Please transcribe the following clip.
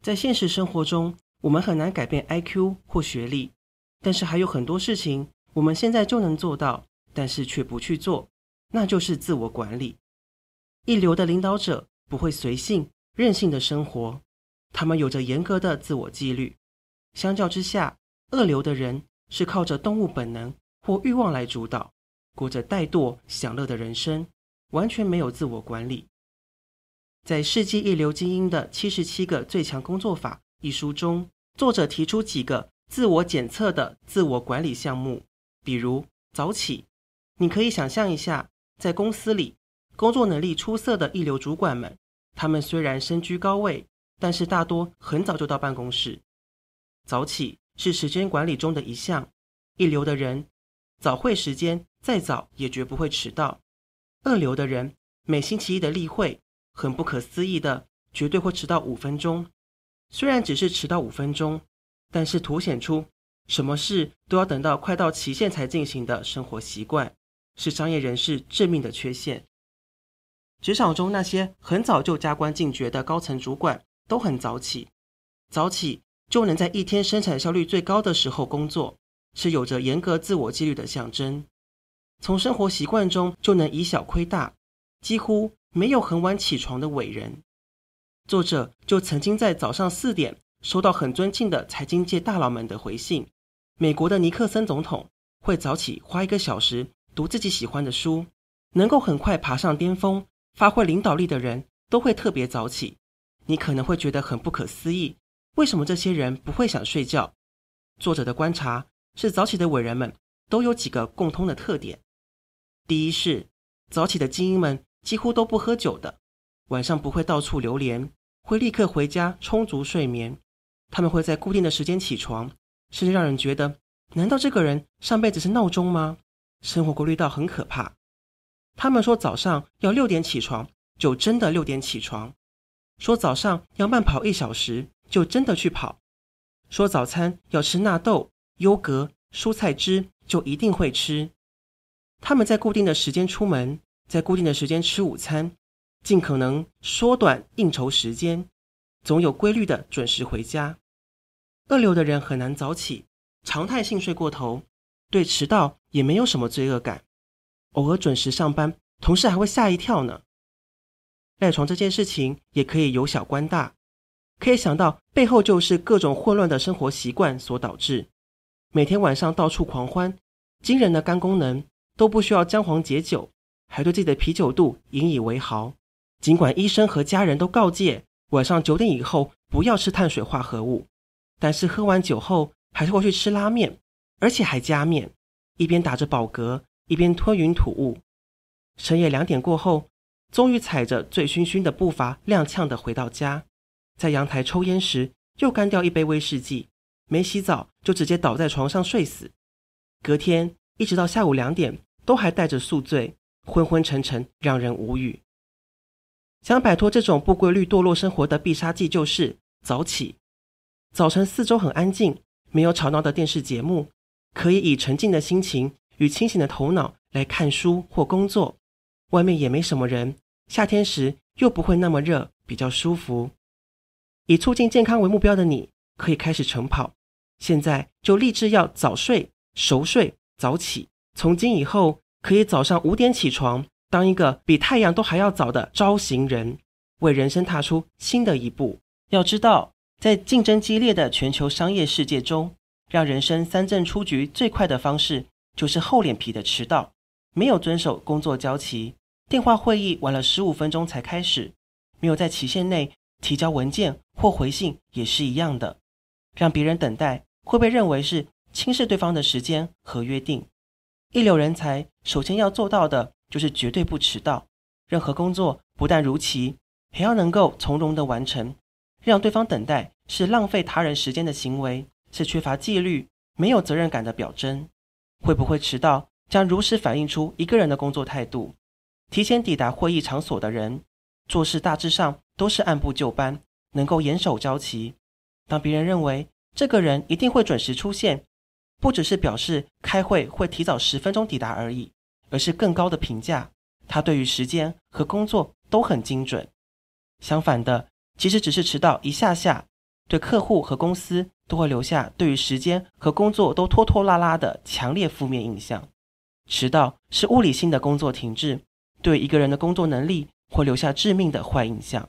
在现实生活中，我们很难改变 IQ 或学历，但是还有很多事情我们现在就能做到，但是却不去做，那就是自我管理。一流的领导者不会随性任性的生活，他们有着严格的自我纪律。相较之下，二流的人是靠着动物本能或欲望来主导，过着怠惰享乐的人生，完全没有自我管理。在《世纪一流精英的七十七个最强工作法》一书中，作者提出几个自我检测的自我管理项目，比如早起。你可以想象一下，在公司里，工作能力出色的一流主管们，他们虽然身居高位，但是大多很早就到办公室。早起是时间管理中的一项，一流的人早会时间再早也绝不会迟到。二流的人每星期一的例会。很不可思议的，绝对会迟到五分钟。虽然只是迟到五分钟，但是凸显出什么事都要等到快到期限才进行的生活习惯，是商业人士致命的缺陷。职场中那些很早就加官进爵的高层主管都很早起，早起就能在一天生产效率最高的时候工作，是有着严格自我纪律的象征。从生活习惯中就能以小亏大，几乎。没有很晚起床的伟人，作者就曾经在早上四点收到很尊敬的财经界大佬们的回信。美国的尼克森总统会早起花一个小时读自己喜欢的书，能够很快爬上巅峰、发挥领导力的人都会特别早起。你可能会觉得很不可思议，为什么这些人不会想睡觉？作者的观察是，早起的伟人们都有几个共通的特点：第一是早起的精英们。几乎都不喝酒的，晚上不会到处流连，会立刻回家充足睡眠。他们会在固定的时间起床，甚至让人觉得，难道这个人上辈子是闹钟吗？生活规律到很可怕。他们说早上要六点起床，就真的六点起床；说早上要慢跑一小时，就真的去跑；说早餐要吃纳豆、优格、蔬菜汁，就一定会吃。他们在固定的时间出门。在固定的时间吃午餐，尽可能缩短应酬时间，总有规律的准时回家。二流的人很难早起，常态性睡过头，对迟到也没有什么罪恶感。偶尔准时上班，同事还会吓一跳呢。赖床这件事情也可以由小观大，可以想到背后就是各种混乱的生活习惯所导致。每天晚上到处狂欢，惊人的肝功能都不需要姜黄解酒。还对自己的啤酒肚引以为豪，尽管医生和家人都告诫晚上九点以后不要吃碳水化合物，但是喝完酒后还是会去吃拉面，而且还加面，一边打着饱嗝，一边吞云吐雾。深夜两点过后，终于踩着醉醺醺的步伐踉跄地回到家，在阳台抽烟时又干掉一杯威士忌，没洗澡就直接倒在床上睡死。隔天一直到下午两点都还带着宿醉。昏昏沉沉，让人无语。想摆脱这种不规律堕落生活的必杀技就是早起。早晨四周很安静，没有吵闹的电视节目，可以以沉静的心情与清醒的头脑来看书或工作。外面也没什么人，夏天时又不会那么热，比较舒服。以促进健康为目标的你，可以开始晨跑。现在就立志要早睡、熟睡、早起。从今以后。可以早上五点起床，当一个比太阳都还要早的朝行人，为人生踏出新的一步。要知道，在竞争激烈的全球商业世界中，让人生三振出局最快的方式，就是厚脸皮的迟到，没有遵守工作交期，电话会议晚了十五分钟才开始，没有在期限内提交文件或回信，也是一样的。让别人等待会被认为是轻视对方的时间和约定。一流人才首先要做到的就是绝对不迟到，任何工作不但如期，还要能够从容的完成。让对方等待是浪费他人时间的行为，是缺乏纪律、没有责任感的表征。会不会迟到，将如实反映出一个人的工作态度。提前抵达会议场所的人，做事大致上都是按部就班，能够严守交期。当别人认为这个人一定会准时出现，不只是表示开会会提早十分钟抵达而已，而是更高的评价。他对于时间和工作都很精准。相反的，即使只是迟到一下下，对客户和公司都会留下对于时间和工作都拖拖拉拉的强烈负面印象。迟到是物理性的工作停滞，对一个人的工作能力会留下致命的坏印象。